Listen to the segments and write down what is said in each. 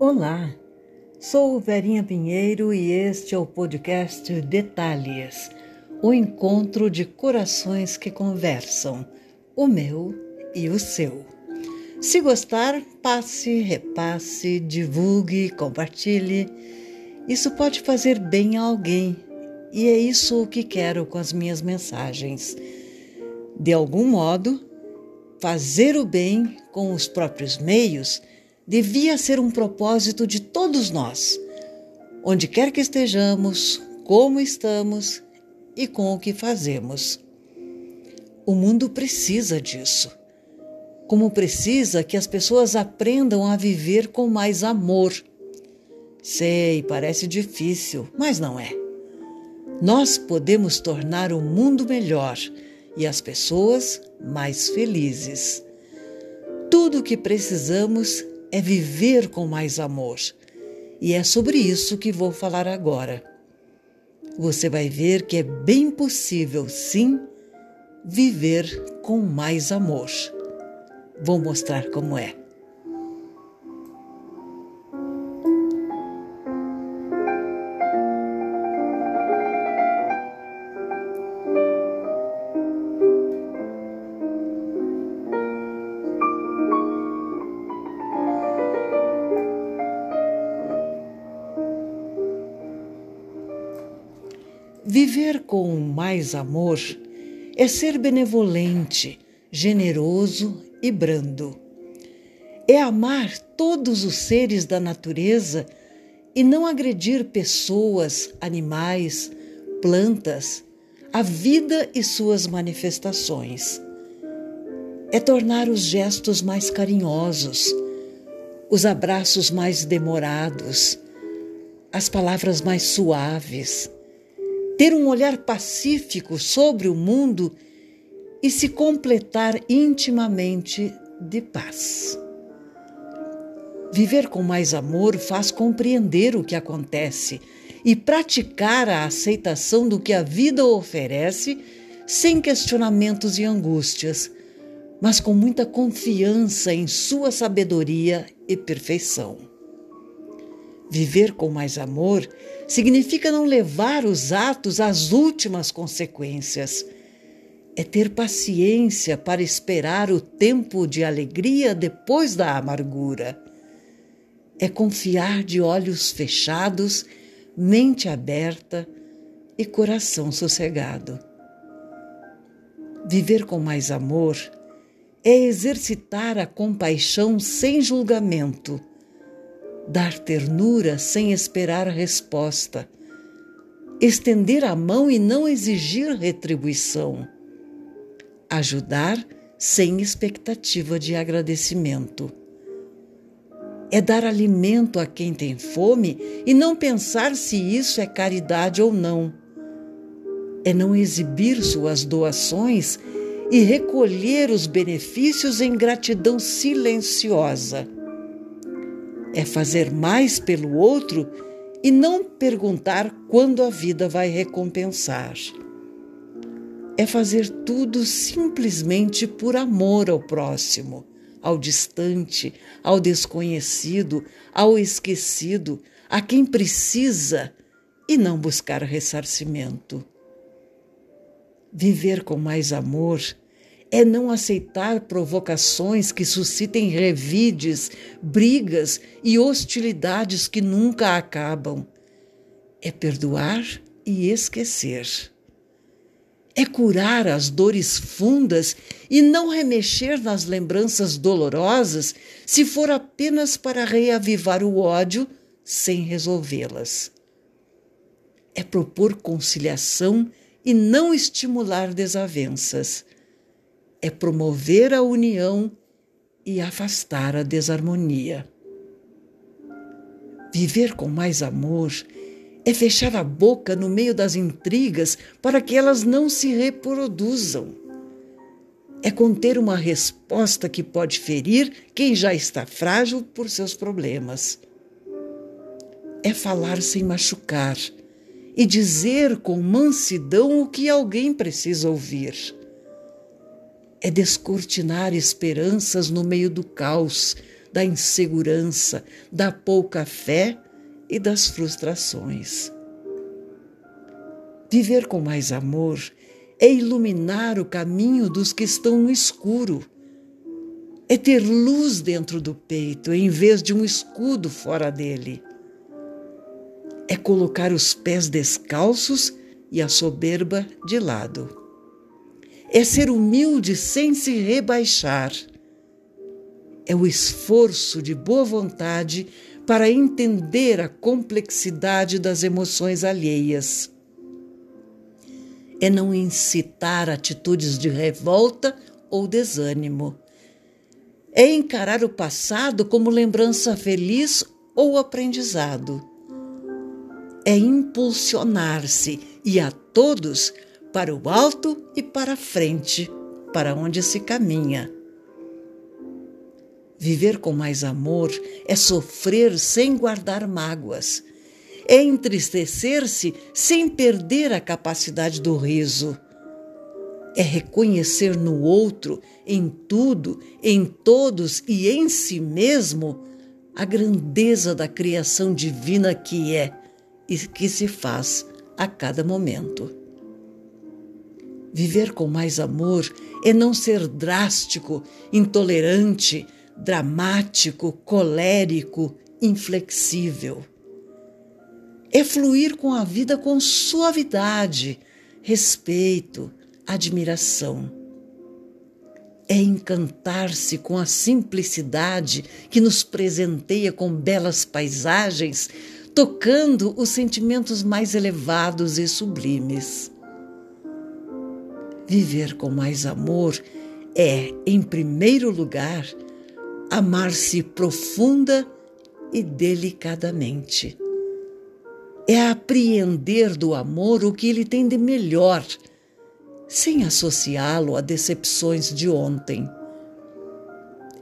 Olá, sou Verinha Pinheiro e este é o podcast Detalhes o encontro de corações que conversam, o meu e o seu. Se gostar, passe, repasse, divulgue, compartilhe. Isso pode fazer bem a alguém e é isso o que quero com as minhas mensagens. De algum modo, fazer o bem com os próprios meios devia ser um propósito de todos nós. Onde quer que estejamos, como estamos e com o que fazemos. O mundo precisa disso. Como precisa que as pessoas aprendam a viver com mais amor. Sei, parece difícil, mas não é. Nós podemos tornar o mundo melhor e as pessoas mais felizes. Tudo o que precisamos é viver com mais amor. E é sobre isso que vou falar agora. Você vai ver que é bem possível, sim, viver com mais amor. Vou mostrar como é. Viver com mais amor é ser benevolente, generoso e brando. É amar todos os seres da natureza e não agredir pessoas, animais, plantas, a vida e suas manifestações. É tornar os gestos mais carinhosos, os abraços mais demorados, as palavras mais suaves ter um olhar pacífico sobre o mundo e se completar intimamente de paz. Viver com mais amor faz compreender o que acontece e praticar a aceitação do que a vida oferece sem questionamentos e angústias, mas com muita confiança em sua sabedoria e perfeição. Viver com mais amor significa não levar os atos às últimas consequências. É ter paciência para esperar o tempo de alegria depois da amargura. É confiar de olhos fechados, mente aberta e coração sossegado. Viver com mais amor é exercitar a compaixão sem julgamento dar ternura sem esperar resposta, estender a mão e não exigir retribuição, ajudar sem expectativa de agradecimento. É dar alimento a quem tem fome e não pensar se isso é caridade ou não. É não exibir suas doações e recolher os benefícios em gratidão silenciosa é fazer mais pelo outro e não perguntar quando a vida vai recompensar. É fazer tudo simplesmente por amor ao próximo, ao distante, ao desconhecido, ao esquecido, a quem precisa e não buscar ressarcimento. Viver com mais amor é não aceitar provocações que suscitem revides, brigas e hostilidades que nunca acabam. É perdoar e esquecer. É curar as dores fundas e não remexer nas lembranças dolorosas se for apenas para reavivar o ódio sem resolvê-las. É propor conciliação e não estimular desavenças é promover a união e afastar a desarmonia. Viver com mais amor é fechar a boca no meio das intrigas para que elas não se reproduzam. É conter uma resposta que pode ferir quem já está frágil por seus problemas. É falar sem machucar e dizer com mansidão o que alguém precisa ouvir é descortinar esperanças no meio do caos, da insegurança, da pouca fé e das frustrações. Viver com mais amor é iluminar o caminho dos que estão no escuro. É ter luz dentro do peito em vez de um escudo fora dele. É colocar os pés descalços e a soberba de lado. É ser humilde sem se rebaixar. É o esforço de boa vontade para entender a complexidade das emoções alheias é não incitar atitudes de revolta ou desânimo. É encarar o passado como lembrança feliz ou aprendizado. É impulsionar-se e a todos para o alto e para a frente, para onde se caminha. Viver com mais amor é sofrer sem guardar mágoas é entristecer-se sem perder a capacidade do riso. É reconhecer no outro, em tudo, em todos e em si mesmo a grandeza da criação divina que é e que se faz a cada momento. Viver com mais amor é não ser drástico, intolerante, dramático, colérico, inflexível é fluir com a vida com suavidade, respeito, admiração. É encantar-se com a simplicidade que nos presenteia com belas paisagens, tocando os sentimentos mais elevados e sublimes. Viver com mais amor é, em primeiro lugar, amar-se profunda e delicadamente é apreender do amor o que ele tem de melhor, sem associá-lo a decepções de ontem.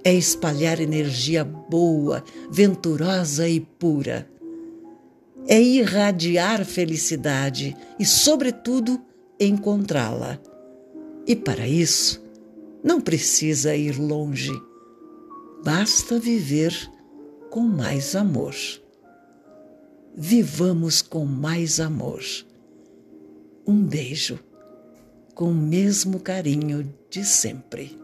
É espalhar energia boa, venturosa e pura. É irradiar felicidade e, sobretudo, encontrá-la. E para isso, não precisa ir longe. Basta viver com mais amor vivamos com mais amor. Um beijo, com o mesmo carinho de sempre.